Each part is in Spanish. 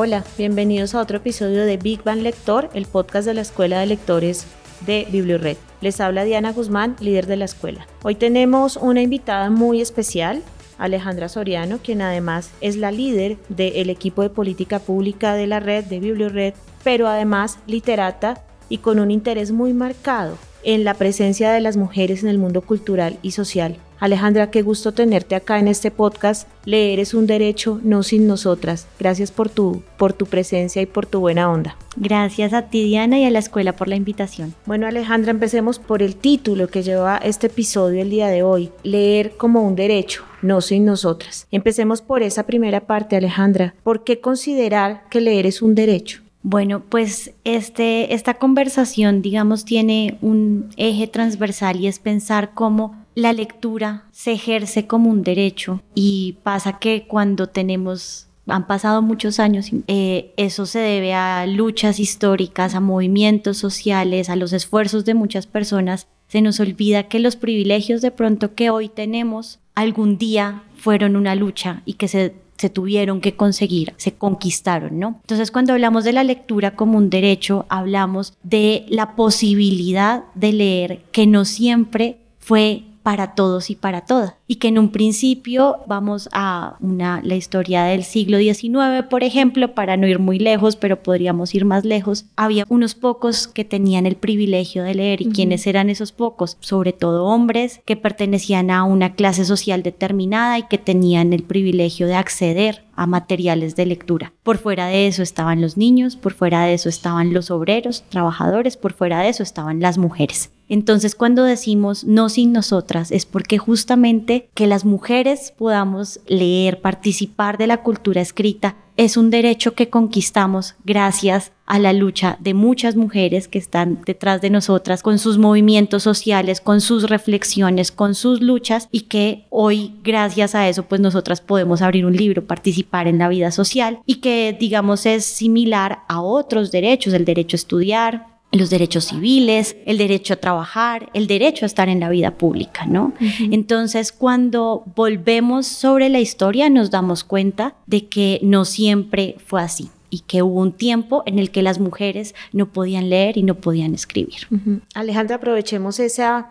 Hola, bienvenidos a otro episodio de Big Bang Lector, el podcast de la Escuela de Lectores de BiblioRed. Les habla Diana Guzmán, líder de la escuela. Hoy tenemos una invitada muy especial, Alejandra Soriano, quien además es la líder del equipo de política pública de la red de BiblioRed, pero además literata y con un interés muy marcado en la presencia de las mujeres en el mundo cultural y social Alejandra, qué gusto tenerte acá en este podcast. Leer es un derecho, no sin nosotras. Gracias por tu, por tu presencia y por tu buena onda. Gracias a ti, Diana, y a la escuela por la invitación. Bueno, Alejandra, empecemos por el título que lleva este episodio el día de hoy. Leer como un derecho, no sin nosotras. Empecemos por esa primera parte, Alejandra. ¿Por qué considerar que leer es un derecho? Bueno, pues este, esta conversación, digamos, tiene un eje transversal y es pensar cómo la lectura se ejerce como un derecho y pasa que cuando tenemos han pasado muchos años, eh, eso se debe a luchas históricas, a movimientos sociales, a los esfuerzos de muchas personas. Se nos olvida que los privilegios de pronto que hoy tenemos algún día fueron una lucha y que se, se tuvieron que conseguir, se conquistaron, ¿no? Entonces cuando hablamos de la lectura como un derecho, hablamos de la posibilidad de leer que no siempre fue para todos y para todas. Y que en un principio vamos a una, la historia del siglo XIX, por ejemplo, para no ir muy lejos, pero podríamos ir más lejos, había unos pocos que tenían el privilegio de leer. ¿Y quiénes eran esos pocos? Sobre todo hombres que pertenecían a una clase social determinada y que tenían el privilegio de acceder a materiales de lectura. Por fuera de eso estaban los niños, por fuera de eso estaban los obreros, trabajadores, por fuera de eso estaban las mujeres. Entonces cuando decimos no sin nosotras es porque justamente que las mujeres podamos leer, participar de la cultura escrita, es un derecho que conquistamos gracias a la lucha de muchas mujeres que están detrás de nosotras con sus movimientos sociales, con sus reflexiones, con sus luchas y que hoy gracias a eso pues nosotras podemos abrir un libro, participar en la vida social y que digamos es similar a otros derechos, el derecho a estudiar, los derechos civiles, el derecho a trabajar, el derecho a estar en la vida pública, ¿no? Entonces, cuando volvemos sobre la historia, nos damos cuenta de que no siempre fue así y que hubo un tiempo en el que las mujeres no podían leer y no podían escribir. Alejandra, aprovechemos esa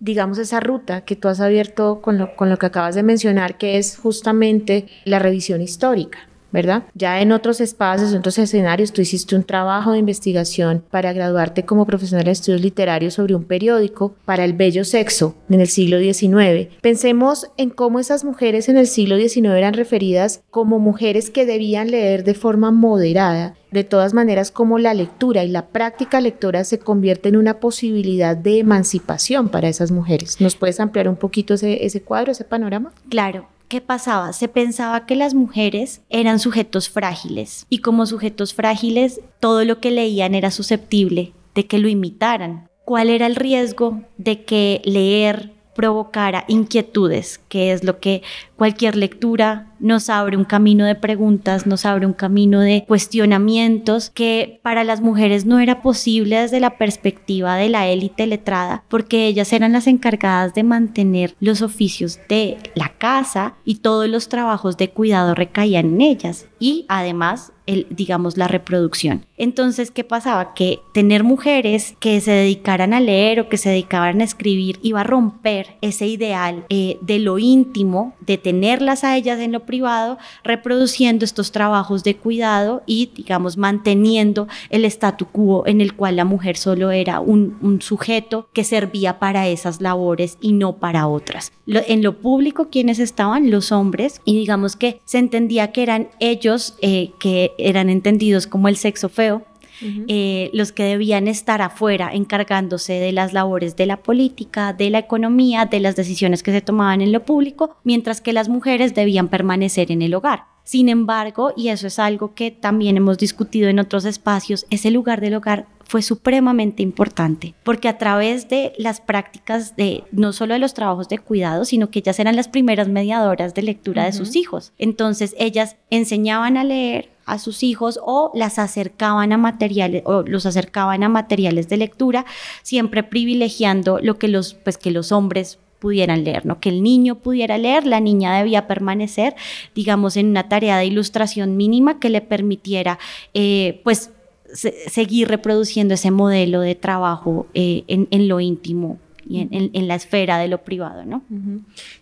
digamos, esa ruta que tú has abierto con lo, con lo que acabas de mencionar, que es justamente la revisión histórica. ¿Verdad? Ya en otros espacios, en otros escenarios, tú hiciste un trabajo de investigación para graduarte como profesional de estudios literarios sobre un periódico para el bello sexo en el siglo XIX. Pensemos en cómo esas mujeres en el siglo XIX eran referidas como mujeres que debían leer de forma moderada de todas maneras, como la lectura y la práctica lectora se convierte en una posibilidad de emancipación para esas mujeres. ¿Nos puedes ampliar un poquito ese, ese cuadro, ese panorama? Claro. ¿Qué pasaba? Se pensaba que las mujeres eran sujetos frágiles y como sujetos frágiles todo lo que leían era susceptible de que lo imitaran. ¿Cuál era el riesgo de que leer provocara inquietudes, que es lo que cualquier lectura nos abre un camino de preguntas, nos abre un camino de cuestionamientos que para las mujeres no era posible desde la perspectiva de la élite letrada, porque ellas eran las encargadas de mantener los oficios de la casa y todos los trabajos de cuidado recaían en ellas y además digamos, la reproducción. Entonces, ¿qué pasaba? Que tener mujeres que se dedicaran a leer o que se dedicaran a escribir iba a romper ese ideal eh, de lo íntimo, de tenerlas a ellas en lo privado, reproduciendo estos trabajos de cuidado y, digamos, manteniendo el statu quo en el cual la mujer solo era un, sujeto que servía para esas labores y no para otras. en lo público, ¿quiénes estaban? Los hombres, y digamos que se entendía que eran ellos eh, que eran entendidos como el sexo feo, eh, los que debían estar afuera encargándose de las labores de la política, de la economía, de las decisiones que se tomaban en lo público, mientras que las mujeres debían permanecer en el hogar. Sin embargo, y eso es algo que también hemos discutido en otros espacios, ese lugar del hogar fue supremamente importante, porque a través de las prácticas de no solo de los trabajos de cuidado, sino que ellas eran las primeras mediadoras de lectura de sus hijos. Entonces, ellas enseñaban a leer a sus hijos o las acercaban a materiales o los acercaban a materiales de lectura, siempre privilegiando lo que los pues que los hombres pudieran leer, ¿no? Que el niño pudiera leer, la niña debía permanecer, digamos, en una tarea de ilustración mínima que le permitiera, eh, pues, seguir reproduciendo ese modelo de trabajo eh, en, lo íntimo y en, la esfera de lo privado, ¿no?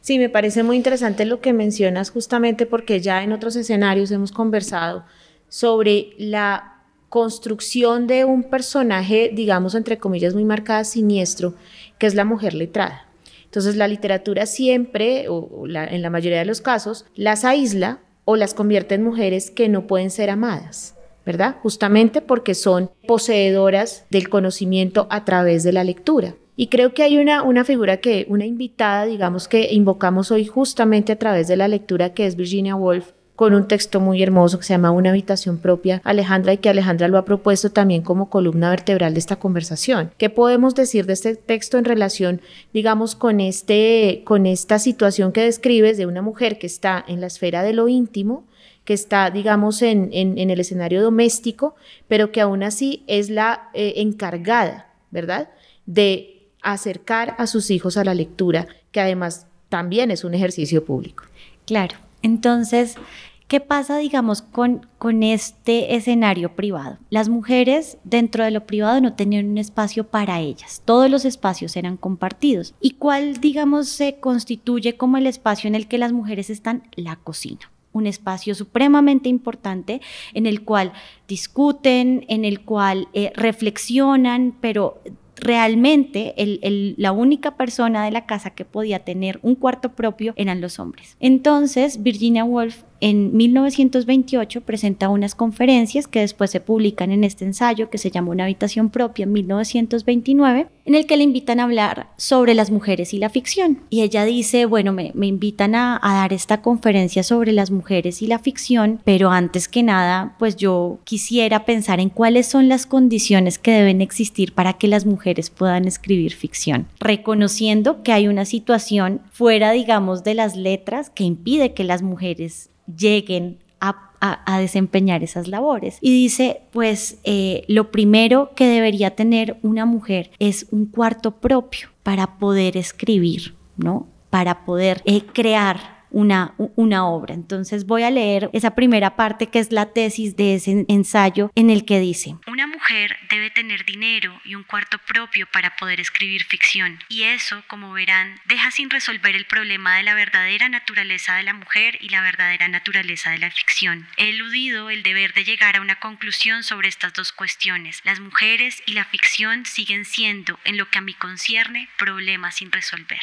Sí, me parece muy interesante lo que mencionas justamente porque ya en otros escenarios hemos conversado sobre la construcción de un personaje, digamos, entre comillas, muy marcada, siniestro, que es la mujer letrada. Entonces la literatura siempre, o en la mayoría de los casos, las aísla o las convierte en mujeres que no pueden ser amadas. ¿Verdad? Justamente porque son poseedoras del conocimiento a través de la lectura. Y creo que hay una, una figura que, una invitada, digamos, que invocamos hoy justamente a través de la lectura, que es Virginia Woolf, con un texto muy hermoso que se llama Una habitación propia, Alejandra, y que Alejandra lo ha propuesto también como columna vertebral de esta conversación. ¿Qué podemos decir de este texto en relación, digamos, con, este, con esta situación que describes de una mujer que está en la esfera de lo íntimo, que está, digamos, en, el escenario doméstico, pero que aún así es la eh, encargada, ¿verdad?, de acercar a sus hijos a la lectura, que además también es un ejercicio público. Claro, entonces, ¿qué pasa, digamos, con, con este escenario privado? Las mujeres dentro de lo privado no tenían un espacio para ellas, todos los espacios eran compartidos. ¿Y cuál, digamos, se constituye como el espacio en el que las mujeres están? La cocina un espacio supremamente importante en el cual discuten, en el cual eh, reflexionan, pero realmente la única persona de la casa que podía tener un cuarto propio eran los hombres. Entonces, Virginia Woolf en 1928 presenta unas conferencias que después se publican en este ensayo que se llama Una habitación propia en 1929, en el que le invitan a hablar sobre las mujeres y la ficción. Y ella dice, bueno, me, invitan a, a, dar esta conferencia sobre las mujeres y la ficción, pero antes que nada, pues yo quisiera pensar en cuáles son las condiciones que deben existir para que las mujeres puedan escribir ficción, reconociendo que hay una situación fuera, digamos, de las letras que impide que las mujeres lleguen a, desempeñar esas labores. Y dice, pues eh, lo primero que debería tener una mujer es un cuarto propio para poder escribir, ¿no? Para poder eh, crear una, obra. Entonces voy a leer esa primera parte que es la tesis de ese ensayo en el que dice, una mujer debe tener dinero y un cuarto propio para poder escribir ficción. Y eso, como verán, deja sin resolver el problema de la verdadera naturaleza de la mujer y la verdadera naturaleza de la ficción. He eludido el deber de llegar a una conclusión sobre estas dos cuestiones. Las mujeres y la ficción siguen siendo, en lo que a mí concierne, problemas sin resolver.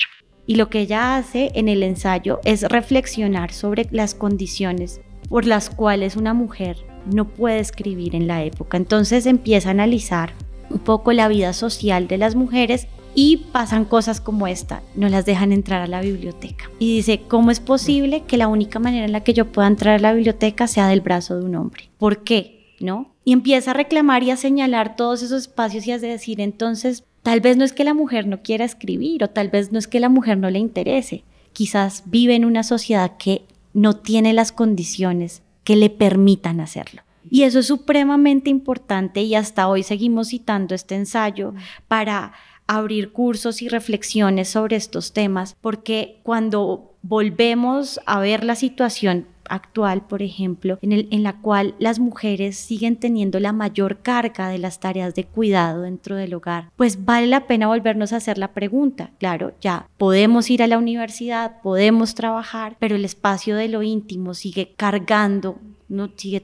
Y lo que ella hace en el ensayo es reflexionar sobre las condiciones por las cuales una mujer no puede escribir en la época. Entonces empieza a analizar un poco la vida social de las mujeres y pasan cosas como esta, no las dejan entrar a la biblioteca. Y dice, ¿cómo es posible que la única manera en la que yo pueda entrar a la biblioteca sea del brazo de un hombre? ¿Por qué? ¿No? Y empieza a reclamar y a señalar todos esos espacios y a decir, entonces, Tal vez no es que la mujer no quiera escribir o tal vez no es que la mujer no le interese. Quizás vive en una sociedad que no tiene las condiciones que le permitan hacerlo. Y eso es supremamente importante y hasta hoy seguimos citando este ensayo para abrir cursos y reflexiones sobre estos temas, porque cuando volvemos a ver la situación actual, por ejemplo, en, el, en la cual las mujeres siguen teniendo la mayor carga de las tareas de cuidado dentro del hogar, pues vale la pena volvernos a hacer la pregunta. Claro, ya podemos ir a la universidad, podemos trabajar, pero el espacio de lo íntimo sigue cargando no sigue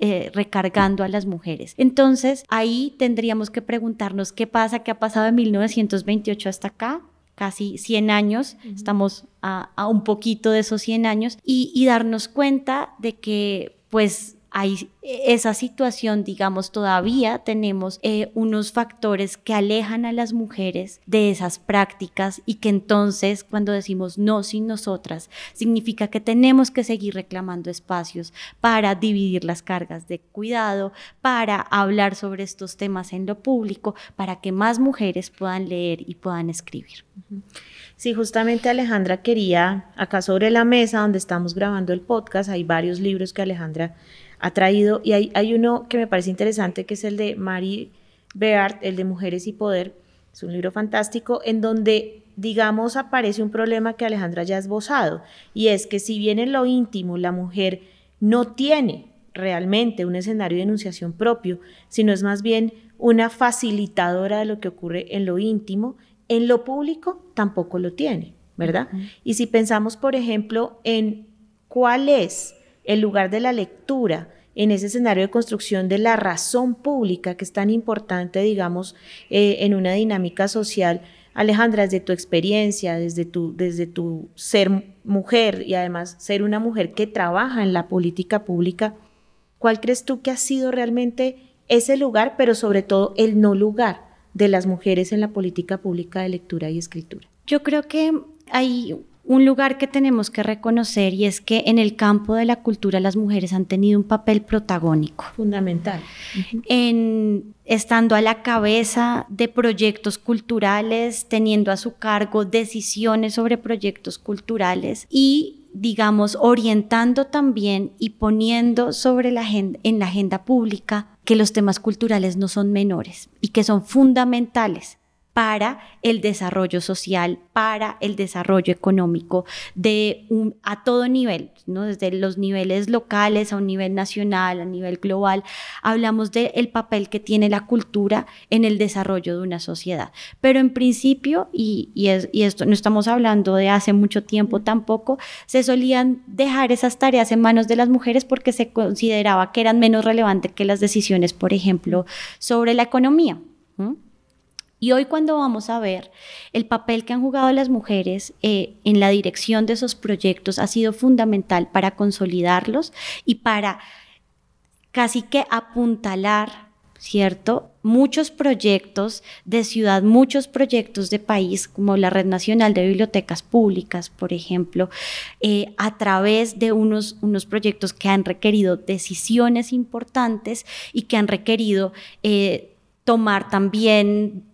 eh, recargando a las mujeres. Entonces, ahí tendríamos que preguntarnos qué pasa, qué ha pasado de 1928 hasta acá, casi 100 años, estamos a, un poquito de esos 100 años, y, darnos cuenta de que pues hay esa situación, digamos, todavía tenemos eh, unos factores que alejan a las mujeres de esas prácticas y que entonces cuando decimos no sin nosotras, significa que tenemos que seguir reclamando espacios para dividir las cargas de cuidado, para hablar sobre estos temas en lo público, para que más mujeres puedan leer y puedan escribir. Sí, justamente Alejandra quería, acá sobre la mesa donde estamos grabando el podcast, hay varios libros que Alejandra ha traído y hay, hay uno que me parece interesante que es el de Mary Beard, el de Mujeres y Poder. Es un libro fantástico en donde, digamos, aparece un problema que Alejandra ya ha esbozado y es que si bien en lo íntimo la mujer no tiene realmente un escenario de enunciación propio, sino es más bien una facilitadora de lo que ocurre en lo íntimo, en lo público tampoco lo tiene, ¿verdad? Y si pensamos, por ejemplo, en cuál es el lugar de la lectura en ese escenario de construcción de la razón pública que es tan importante, digamos, eh, en una dinámica social, Alejandra, desde tu experiencia, desde tu, desde tu ser mujer y además ser una mujer que trabaja en la política pública, ¿cuál crees tú que ha sido realmente ese lugar, pero sobre todo el no lugar de las mujeres en la política pública de lectura y escritura? Yo creo que hay un lugar que tenemos que reconocer y es que en el campo de la cultura las mujeres han tenido un papel protagónico. Fundamental. En estando a la cabeza de proyectos culturales, teniendo a su cargo decisiones sobre proyectos culturales y digamos, orientando también y poniendo sobre la agenda, en la agenda pública que los temas culturales no son menores y que son fundamentales para el desarrollo social, para el desarrollo económico de un, a todo nivel, ¿no? desde los niveles locales a un nivel nacional, a nivel global. Hablamos del papel que tiene la cultura en el desarrollo de una sociedad. Pero en principio, y, y, y esto no estamos hablando de hace mucho tiempo tampoco, se solían dejar esas tareas en manos de las mujeres porque se consideraba que eran menos relevantes que las decisiones, por ejemplo, sobre la economía. Y hoy cuando vamos a ver el papel que han jugado las mujeres eh, en la dirección de esos proyectos ha sido fundamental para consolidarlos y para casi que apuntalar, ¿cierto? Muchos proyectos de ciudad, muchos proyectos de país, como la Red Nacional de Bibliotecas Públicas, por ejemplo, eh, a través de unos, unos proyectos que han requerido decisiones importantes y que han requerido eh, tomar también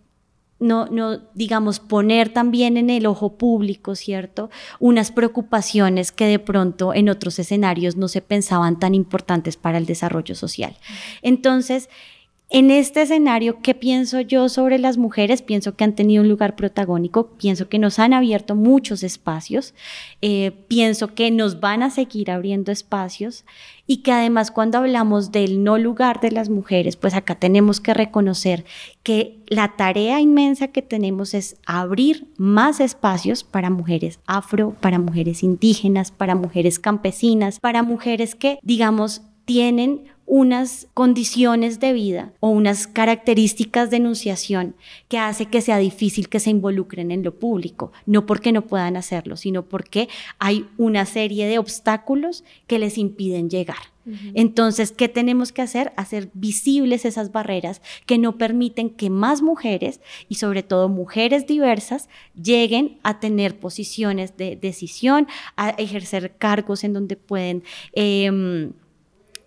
no, no, digamos, poner también en el ojo público, ¿cierto? Unas preocupaciones que de pronto en otros escenarios no se pensaban tan importantes para el desarrollo social. Entonces, en este escenario, ¿qué pienso yo sobre las mujeres? Pienso que han tenido un lugar protagónico, pienso que nos han abierto muchos espacios, eh, pienso que nos van a seguir abriendo espacios y que además cuando hablamos del no lugar de las mujeres, pues acá tenemos que reconocer que la tarea inmensa que tenemos es abrir más espacios para mujeres afro, para mujeres indígenas, para mujeres campesinas, para mujeres que, digamos, tienen unas condiciones de vida o unas características de enunciación que hace que sea difícil que se involucren en lo público, no porque no puedan hacerlo, sino porque hay una serie de obstáculos que les impiden llegar. Entonces, ¿qué tenemos que hacer? Hacer visibles esas barreras que no permiten que más mujeres y sobre todo mujeres diversas lleguen a tener posiciones de decisión, a ejercer cargos en donde pueden... Em,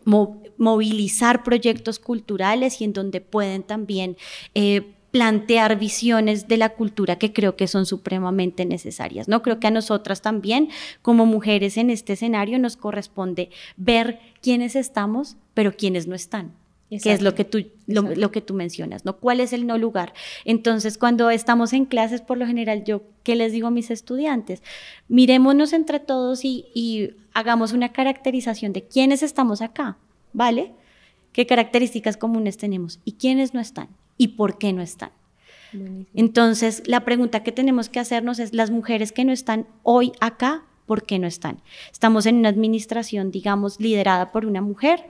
movilizar proyectos culturales y en donde pueden también eh, plantear visiones de la cultura que creo que son supremamente necesarias. ¿no? Creo que a nosotras también, como mujeres en este escenario, nos corresponde ver quiénes estamos, pero quiénes no están que es lo que, tú, lo, que tú mencionas, ¿no? ¿Cuál es el no lugar? Entonces, cuando estamos en clases, por lo general, yo, ¿qué les digo a mis estudiantes? Mirémonos entre todos y, y hagamos una caracterización de quiénes estamos acá, ¿vale? ¿Qué características comunes tenemos? ¿Y quiénes no están? ¿Y por qué no están? Entonces, la pregunta que tenemos que hacernos es, las mujeres que no están hoy acá, ¿por qué no están? Estamos en una administración, digamos, liderada por una mujer,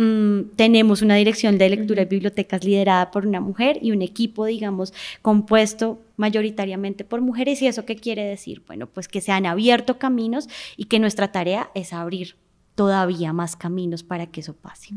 Mm, tenemos una dirección de lectura y bibliotecas liderada por una mujer y un equipo, digamos, compuesto mayoritariamente por mujeres. ¿Y eso qué quiere decir? Bueno, pues que se han abierto caminos y que nuestra tarea es abrir todavía más caminos para que eso pase.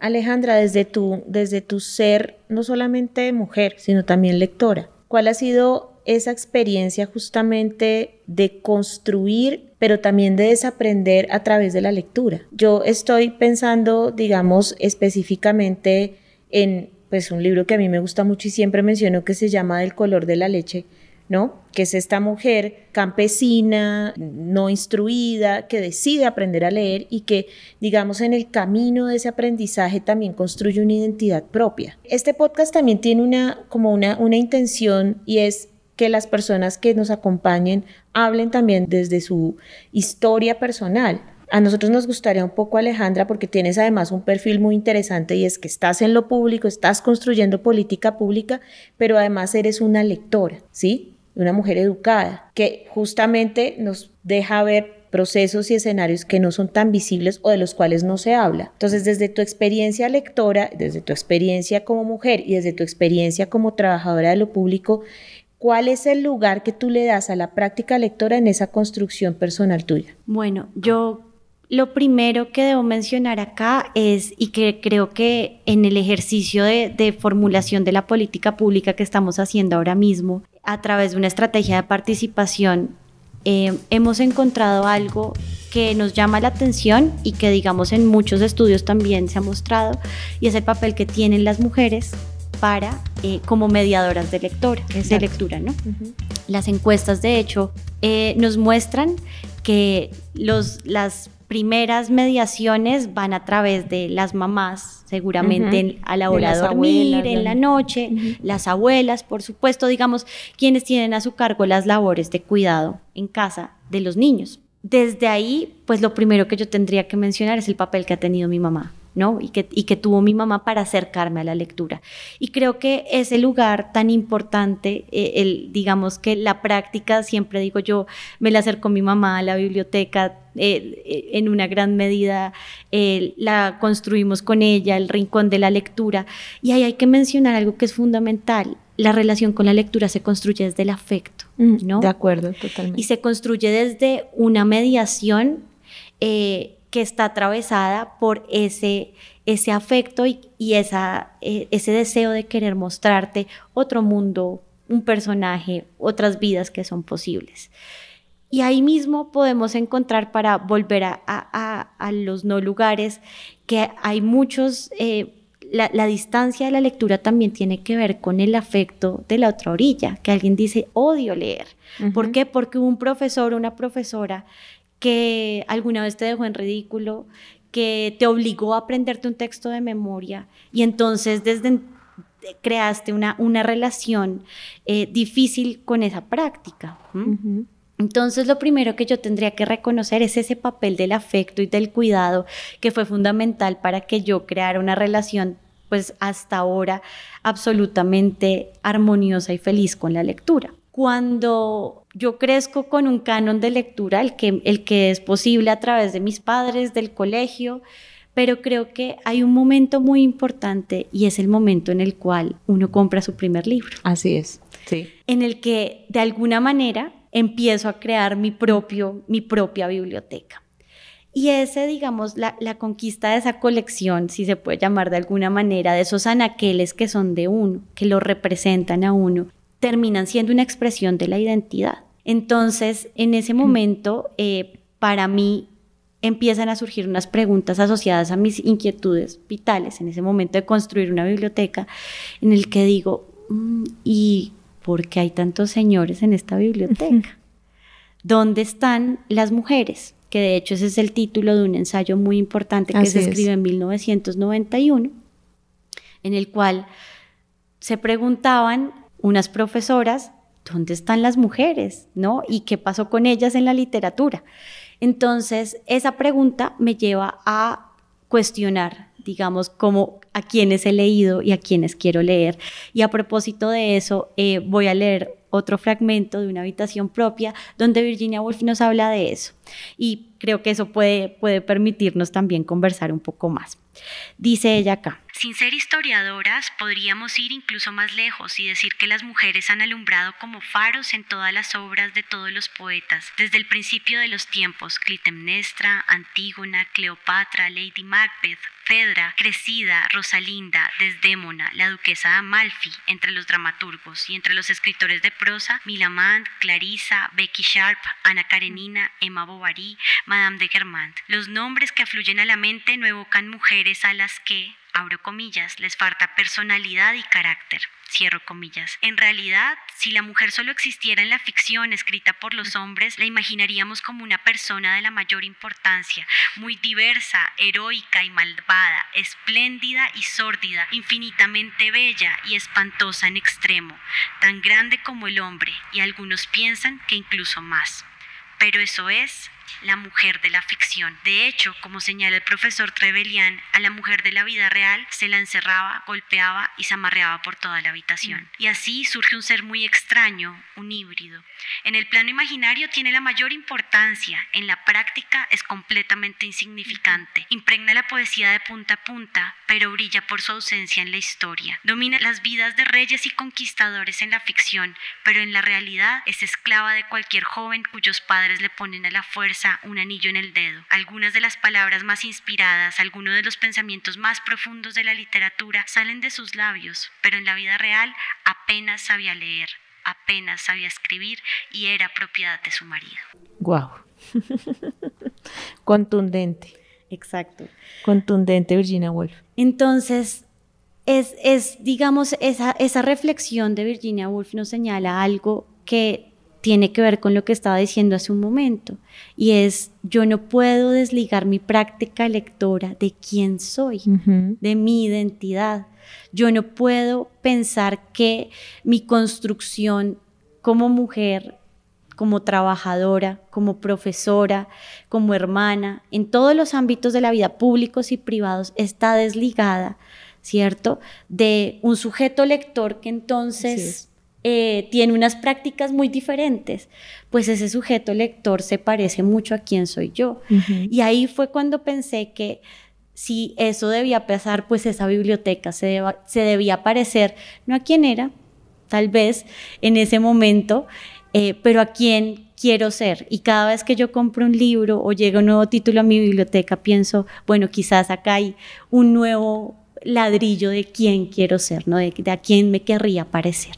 Alejandra, desde tu, desde tu ser, no solamente mujer, sino también lectora, ¿cuál ha sido esa experiencia justamente de construir, pero también de desaprender a través de la lectura? Yo estoy pensando, digamos, específicamente en pues un libro que a mí me gusta mucho y siempre menciono que se llama El color de la leche, ¿no? Que es esta mujer campesina, no instruida, que decide aprender a leer y que, digamos, en el camino de ese aprendizaje también construye una identidad propia. Este podcast también tiene una, como una, una intención y es que las personas que nos acompañen hablen también desde su historia personal, a nosotros nos gustaría un poco, Alejandra, porque tienes además un perfil muy interesante y es que estás en lo público, estás construyendo política pública, pero además eres una lectora, ¿sí? Una mujer educada, que justamente nos deja ver procesos y escenarios que no son tan visibles o de los cuales no se habla. Entonces, desde tu experiencia lectora, desde tu experiencia como mujer y desde tu experiencia como trabajadora de lo público, ¿cuál es el lugar que tú le das a la práctica lectora en esa construcción personal tuya? Bueno, yo lo primero que debo mencionar acá es, y que creo que en el ejercicio de, formulación de la política pública que estamos haciendo ahora mismo, a través de una estrategia de participación, eh, hemos encontrado algo que nos llama la atención y que digamos en muchos estudios también se ha mostrado, y es el papel que tienen las mujeres para eh, como mediadoras de lectura, de lectura, ¿no? Las encuestas, de hecho, eh, nos muestran que los, las primeras mediaciones van a través de las mamás, seguramente a la hora de, dormir, en la noche, las abuelas, por supuesto, digamos, quienes tienen a su cargo las labores de cuidado en casa de los niños. Desde ahí, pues lo primero que yo tendría que mencionar es el papel que ha tenido mi mamá. ¿No? Y que, y que tuvo mi mamá para acercarme a la lectura. Y creo que ese lugar tan importante, eh, el, digamos que la práctica, siempre digo yo, me la acercó mi mamá a la biblioteca, eh, eh, en una gran medida la construimos con ella, el rincón de la lectura. Y ahí hay que mencionar algo que es fundamental. La relación con la lectura se construye desde el afecto, mm, ¿no? De acuerdo, totalmente. Y se construye desde una mediación que está atravesada por ese, ese afecto y, esa, e, ese deseo de querer mostrarte otro mundo, un personaje, otras vidas que son posibles. Y ahí mismo podemos encontrar para volver a, los no lugares que hay muchos... Eh, la, distancia de la lectura también tiene que ver con el afecto de la otra orilla, que alguien dice, odio leer. ¿Por qué? Porque un profesor o una profesora que alguna vez te dejó en ridículo, que te obligó a aprenderte un texto de memoria y entonces desde creaste una, una relación eh, difícil con esa práctica. Entonces lo primero que yo tendría que reconocer es ese papel del afecto y del cuidado que fue fundamental para que yo creara una relación pues hasta ahora absolutamente armoniosa y feliz con la lectura cuando yo crezco con un canon de lectura, el que, el que es posible a través de mis padres, del colegio, pero creo que hay un momento muy importante y es el momento en el cual uno compra su primer libro. Así es, sí. En el que de alguna manera empiezo a crear mi, propio, mi propia biblioteca. Y ese, digamos, la, la, conquista de esa colección, si se puede llamar de alguna manera, de esos anaqueles que son de uno, que lo representan a uno, terminan siendo una expresión de la identidad. Entonces, en ese momento, eh, para mí empiezan a surgir unas preguntas asociadas a mis inquietudes vitales en ese momento de construir una biblioteca, en el que digo, mm, ¿y por qué hay tantos señores en esta biblioteca? ¿Dónde están las mujeres? Que de hecho ese es el título de un ensayo muy importante que se escribe en 1991, en el cual se preguntaban unas profesoras, ¿dónde están las mujeres? ¿No? ¿Y qué pasó con ellas en la literatura? Entonces, esa pregunta me lleva a cuestionar, digamos, cómo a quienes he leído y a quienes quiero leer. Y a propósito de eso, eh, voy a leer otro fragmento de una habitación propia donde Virginia Woolf nos habla de eso. Y creo que eso puede, puede permitirnos también conversar un poco más. Dice ella acá. Sin ser historiadoras, podríamos ir incluso más lejos y decir que las mujeres han alumbrado como faros en todas las obras de todos los poetas, desde el principio de los tiempos, Clitemnestra, Antígona, Cleopatra, Lady Macbeth, Fedra, Cresida, Rosalinda, Desdémona, la duquesa de Amalfi, entre los dramaturgos y entre los escritores de prosa, Milamand, Clarissa, Becky Sharp, Ana Karenina, Emma Bovary, Madame de Germant. Los nombres que afluyen a la mente no evocan mujeres a las que, abro comillas, les falta personalidad y carácter, cierro comillas. En realidad, si la mujer solo existiera en la ficción escrita por los hombres, la imaginaríamos como una persona de la mayor importancia, muy diversa, heroica y malvada, espléndida y sórdida, infinitamente bella y espantosa en extremo, tan grande como el hombre, y algunos piensan que incluso más. Pero eso es la mujer de la ficción. De hecho, como señala el profesor Trevelyan, a la mujer de la vida real se la encerraba, golpeaba y se amarreaba por toda la habitación. Mm. Y así surge un ser muy extraño, un híbrido. En el plano imaginario tiene la mayor importancia, en la práctica es completamente insignificante. Impregna la poesía de punta a punta, pero brilla por su ausencia en la historia. Domina las vidas de reyes y conquistadores en la ficción, pero en la realidad es esclava de cualquier joven cuyos padres le ponen a la fuerza un anillo en el dedo. Algunas de las palabras más inspiradas, algunos de los pensamientos más profundos de la literatura salen de sus labios, pero en la vida real apenas sabía leer, apenas sabía escribir y era propiedad de su marido. Wow. Contundente. Exacto. Contundente Virginia Woolf. Entonces, es, es digamos, esa, esa reflexión de Virginia Woolf nos señala algo que tiene que ver con lo que estaba diciendo hace un momento, y es yo no puedo desligar mi práctica lectora de quién soy, de mi identidad. Yo no puedo pensar que mi construcción como mujer, como trabajadora, como profesora, como hermana, en todos los ámbitos de la vida, públicos y privados, está desligada, ¿cierto? De un sujeto lector que entonces eh, tiene unas prácticas muy diferentes, pues ese sujeto lector se parece mucho a quién soy yo. Y ahí fue cuando pensé que si eso debía pasar, pues esa biblioteca se, se debía parecer, no a quién era, tal vez en ese momento, eh, pero a quién quiero ser. Y cada vez que yo compro un libro o llega un nuevo título a mi biblioteca, pienso, bueno, quizás acá hay un nuevo ladrillo de quién quiero ser, ¿no? De, a quién me querría parecer.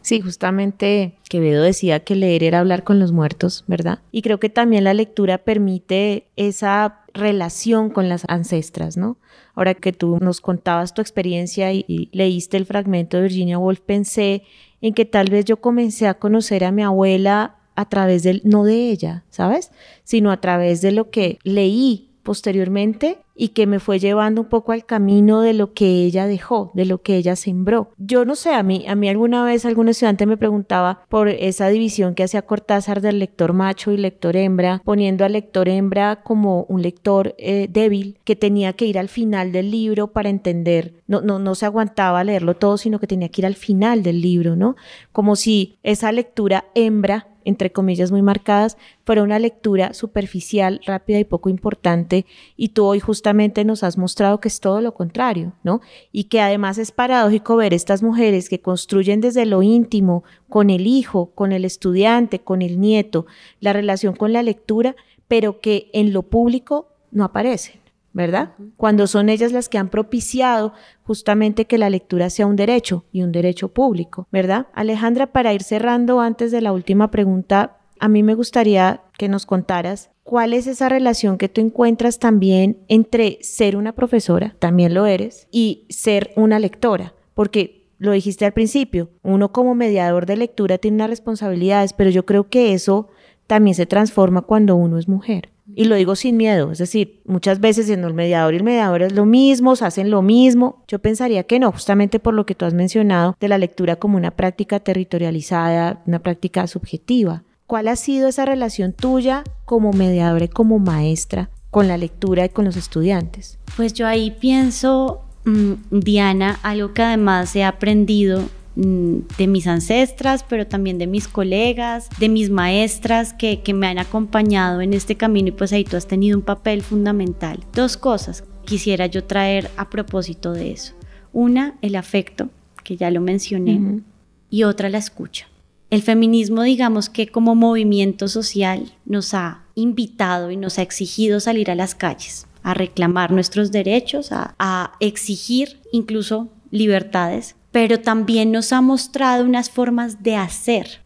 Sí, justamente Quevedo decía que leer era hablar con los muertos, ¿verdad? Y creo que también la lectura permite esa relación con las ancestras, ¿no? Ahora que tú nos contabas tu experiencia y, y leíste el fragmento de Virginia Woolf, pensé en que tal vez yo comencé a conocer a mi abuela a través del, no de ella, ¿sabes? Sino a través de lo que leí posteriormente y que me fue llevando un poco al camino de lo que ella dejó, de lo que ella sembró. Yo no sé, a mí, a mí alguna vez algún estudiante me preguntaba por esa división que hacía Cortázar del lector macho y lector hembra, poniendo al lector hembra como un lector eh, débil que tenía que ir al final del libro para entender, no, no, no se aguantaba leerlo todo, sino que tenía que ir al final del libro, ¿no? Como si esa lectura hembra entre comillas muy marcadas, fuera una lectura superficial, rápida y poco importante, y tú hoy justamente nos has mostrado que es todo lo contrario, ¿no? Y que además es paradójico ver estas mujeres que construyen desde lo íntimo, con el hijo, con el estudiante, con el nieto, la relación con la lectura, pero que en lo público no aparecen. ¿Verdad? Cuando son ellas las que han propiciado justamente que la lectura sea un derecho y un derecho público, ¿verdad? Alejandra, para ir cerrando antes de la última pregunta, a mí me gustaría que nos contaras cuál es esa relación que tú encuentras también entre ser una profesora, también lo eres, y ser una lectora, porque lo dijiste al principio, uno como mediador de lectura tiene unas responsabilidades, pero yo creo que eso también se transforma cuando uno es mujer. Y lo digo sin miedo, es decir, muchas veces siendo el mediador y el mediador es lo mismo, se hacen lo mismo. Yo pensaría que no, justamente por lo que tú has mencionado de la lectura como una práctica territorializada, una práctica subjetiva. ¿Cuál ha sido esa relación tuya como mediadora y como maestra con la lectura y con los estudiantes? Pues yo ahí pienso, mm, Diana, algo que además he aprendido de mis ancestras, pero también de mis colegas, de mis maestras que, que me han acompañado en este camino y pues ahí tú has tenido un papel fundamental. Dos cosas quisiera yo traer a propósito de eso. Una, el afecto, que ya lo mencioné, y otra, la escucha. El feminismo, digamos que como movimiento social, nos ha invitado y nos ha exigido salir a las calles, a reclamar nuestros derechos, a, exigir incluso libertades, pero también nos ha mostrado unas formas de hacer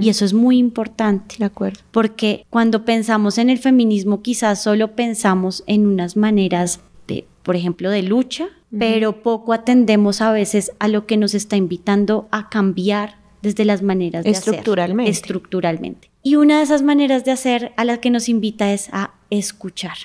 Y eso es muy importante. De acuerdo. Porque cuando pensamos en el feminismo, quizás solo pensamos en unas maneras por ejemplo, de lucha, pero poco atendemos a veces a lo que nos está invitando a cambiar desde las maneras de estructuralmente. hacer. Estructuralmente. Y una de esas maneras de hacer a las que nos invita es a escuchar.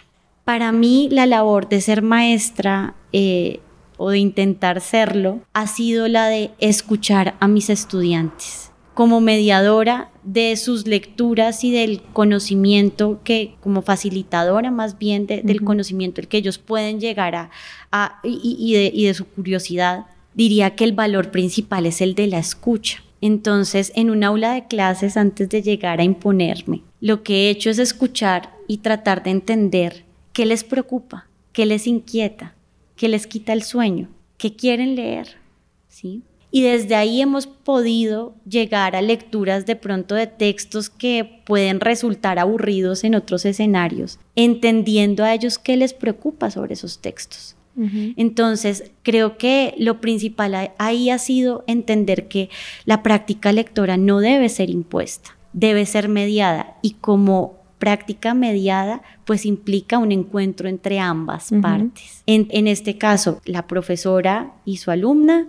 Para mí, la labor de ser maestra eh, o de intentar serlo ha sido la de escuchar a mis estudiantes como mediadora de sus lecturas y del conocimiento que, como facilitadora más bien del conocimiento el que ellos pueden llegar a, y, de, y de su curiosidad, diría que el valor principal es el de la escucha. Entonces, en un aula de clases, antes de llegar a imponerme, lo que he hecho es escuchar y tratar de entender qué les preocupa, qué les inquieta, qué les quita el sueño, qué quieren leer, ¿sí? y desde ahí hemos podido llegar a lecturas de pronto de textos que pueden resultar aburridos en otros escenarios, entendiendo a ellos qué les preocupa sobre esos textos. Entonces, creo que lo principal ahí ha sido entender que la práctica lectora no debe ser impuesta, debe ser mediada y como práctica mediada pues implica un encuentro entre ambas partes. En, en este caso, la profesora y su alumna,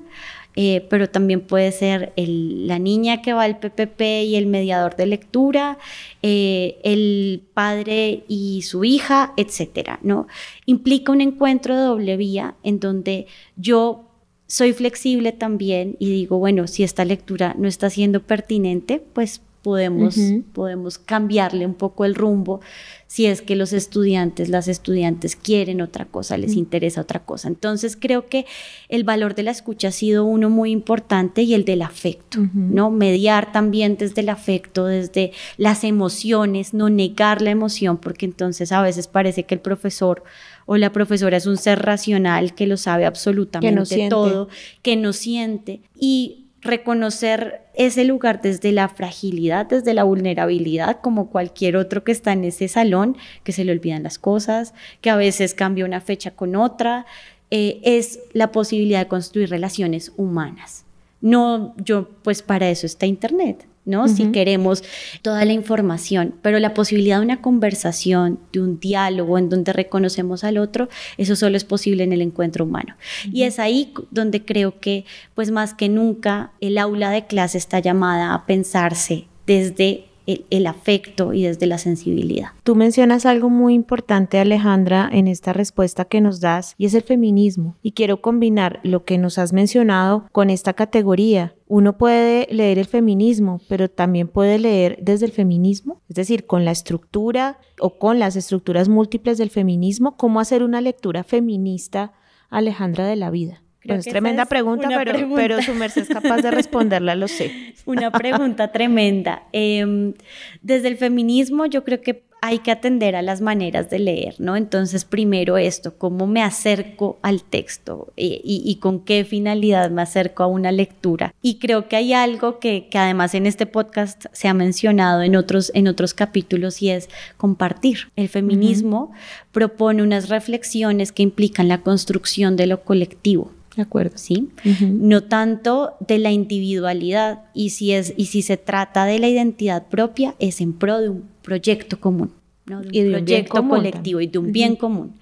eh, pero también puede ser la niña que va al PPP y el mediador de lectura, eh, el padre y su hija, etcétera, ¿no? Implica un encuentro de doble vía en donde yo soy flexible también y digo, bueno, si esta lectura no está siendo pertinente, pues podemos, podemos cambiarle un poco el rumbo si es que los estudiantes, las estudiantes quieren otra cosa, les interesa otra cosa. Entonces creo que el valor de la escucha ha sido uno muy importante y el del afecto, ¿no? Mediar también desde el afecto, desde las emociones, no negar la emoción, porque entonces a veces parece que el profesor o la profesora es un ser racional que lo sabe absolutamente todo, que no siente. Y reconocer ese lugar desde la fragilidad, desde la vulnerabilidad, como cualquier otro que está en ese salón, que se le olvidan las cosas, que a veces cambia una fecha con otra, eh, es la posibilidad de construir relaciones humanas. No, yo, pues para eso está Internet. ¿No? Si queremos toda la información, pero la posibilidad de una conversación, de un diálogo en donde reconocemos al otro, eso solo es posible en el encuentro humano. Y es ahí donde creo que, pues más que nunca, el aula de clase está llamada a pensarse desde el, afecto y desde la sensibilidad. Tú mencionas algo muy importante, Alejandra, en esta respuesta que nos das, y es el feminismo. Y quiero combinar lo que nos has mencionado con esta categoría. Uno puede leer el feminismo, pero también puede leer desde el feminismo, es decir, con la estructura o con las estructuras múltiples del feminismo, cómo hacer una lectura feminista, Alejandra, de la vida es tremenda pregunta, pero, pero su merced es capaz de responderla, lo sé. Una pregunta tremenda. Em, desde el feminismo yo creo que hay que atender a las maneras de leer, ¿no? Entonces, primero esto, cómo me acerco al texto y, con qué finalidad me acerco a una lectura. Y creo que hay algo que, además en este podcast se ha mencionado en otros, en otros capítulos y es compartir. El feminismo propone unas reflexiones que implican la construcción de lo colectivo. De acuerdo. ¿Sí? No tanto de la individualidad y si, es, y si se trata de la identidad propia, es en pro de un proyecto común, ¿no? de un y proyecto colectivo y de un bien común.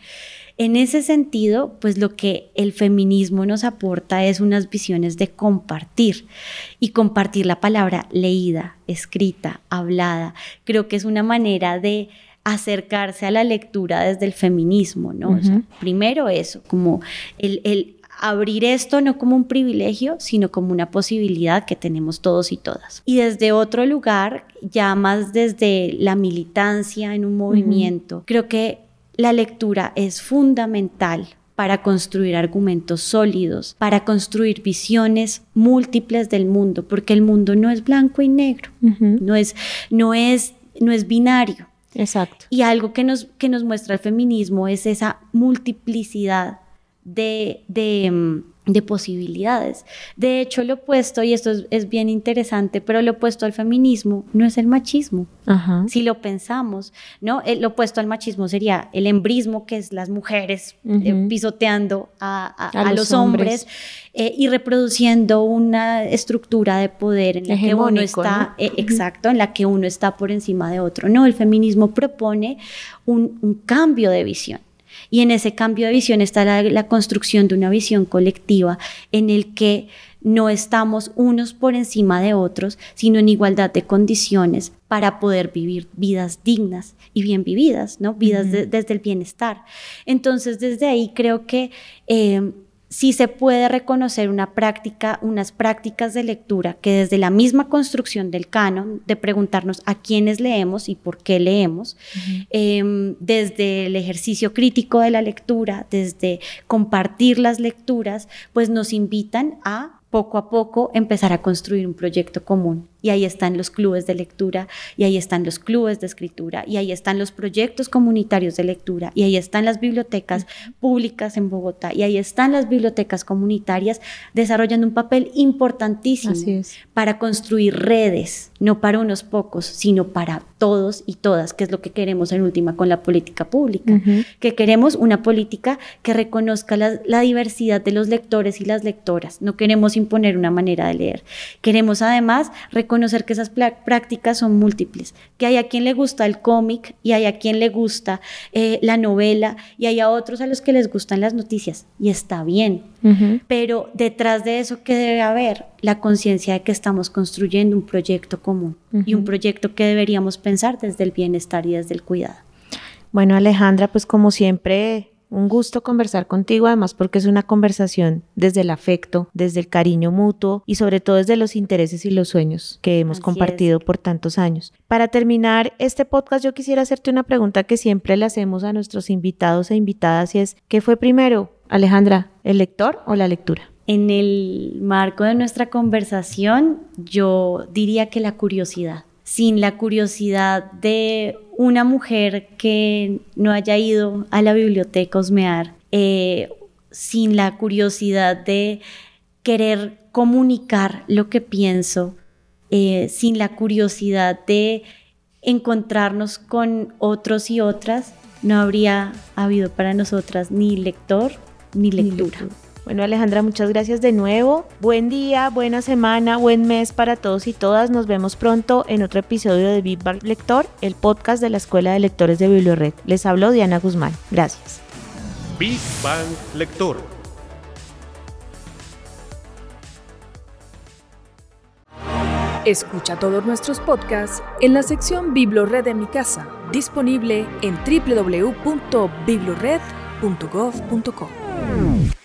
En ese sentido, pues lo que el feminismo nos aporta es unas visiones de compartir y compartir la palabra leída, escrita, hablada. Creo que es una manera de acercarse a la lectura desde el feminismo, ¿no? primero eso, como el, el abrir esto no como un privilegio, sino como una posibilidad que tenemos todos y todas. Y desde otro lugar, ya más desde la militancia en un movimiento, creo que la lectura es fundamental para construir argumentos sólidos, para construir visiones múltiples del mundo, porque el mundo no es blanco y negro, no, es, no, es, no es binario. Exacto. Y algo que nos, que nos muestra el feminismo es esa multiplicidad de, de, mm, de posibilidades. De hecho, lo opuesto, y esto es, bien interesante, pero lo opuesto al feminismo no es el machismo. Si lo pensamos, ¿no? lo opuesto al machismo sería el embrismo, que es las mujeres eh, pisoteando a, los, hombres, eh, y reproduciendo una estructura de poder en la que uno está, eh, exacto, en la que uno está por encima de otro. No, el feminismo propone un cambio de visión y en ese cambio de visión está la, construcción de una visión colectiva en el que no estamos unos por encima de otros, sino en igualdad de condiciones para poder vivir vidas dignas y bien vividas, ¿no? Vidas desde el bienestar. Entonces, desde ahí creo que eh, sí se puede reconocer una práctica, unas prácticas de lectura que desde la misma construcción del canon, de preguntarnos a quiénes leemos y por qué leemos, em, desde el ejercicio crítico de la lectura, desde compartir las lecturas, pues nos invitan a poco a poco empezar a construir un proyecto común. Y ahí están los clubes de lectura, y ahí están los clubes de escritura, y ahí están los proyectos comunitarios de lectura, y ahí están las bibliotecas públicas en Bogotá, y ahí están las bibliotecas comunitarias desarrollando un papel importantísimo para construir redes, no para unos pocos, sino para todos y todas, que es lo que queremos en última con la política pública, que queremos una política que reconozca la, la diversidad de los lectores y las lectoras, no queremos imponer una manera de leer, queremos además reconocer conocer que esas prácticas son múltiples, que hay a quien le gusta el cómic y hay a quien le gusta eh, la novela y hay a otros a los que les gustan las noticias y está bien, pero detrás de eso, ¿qué debe haber? La conciencia de que estamos construyendo un proyecto común y un proyecto que deberíamos pensar desde el bienestar y desde el cuidado. Bueno, Alejandra, pues como siempre un gusto conversar contigo, además porque es una conversación desde el afecto, desde el cariño mutuo y sobre todo desde los intereses y los sueños que hemos compartido por tantos años. Para terminar este podcast, yo quisiera hacerte una pregunta que siempre le hacemos a nuestros invitados e invitadas y es, ¿qué fue primero, Alejandra, el lector o la lectura? En el marco de nuestra conversación, yo diría que la curiosidad sin la curiosidad de una mujer que no haya ido a la biblioteca a osmear, eh, sin la curiosidad de querer comunicar lo que pienso, eh, sin la curiosidad de encontrarnos con otros y otras, no habría habido para nosotras ni lector ni lectura. Bueno, Alejandra, muchas gracias de nuevo. Buen día, buena semana, buen mes para todos y todas. Nos vemos pronto en otro episodio de Big Bang Lector, el podcast de la Escuela de Lectores de Bibliored. Les habló Diana Guzmán. Gracias. Big Bang Lector. Escucha todos nuestros podcasts en la sección Biblored de mi casa, disponible en www.biblored.gov.co.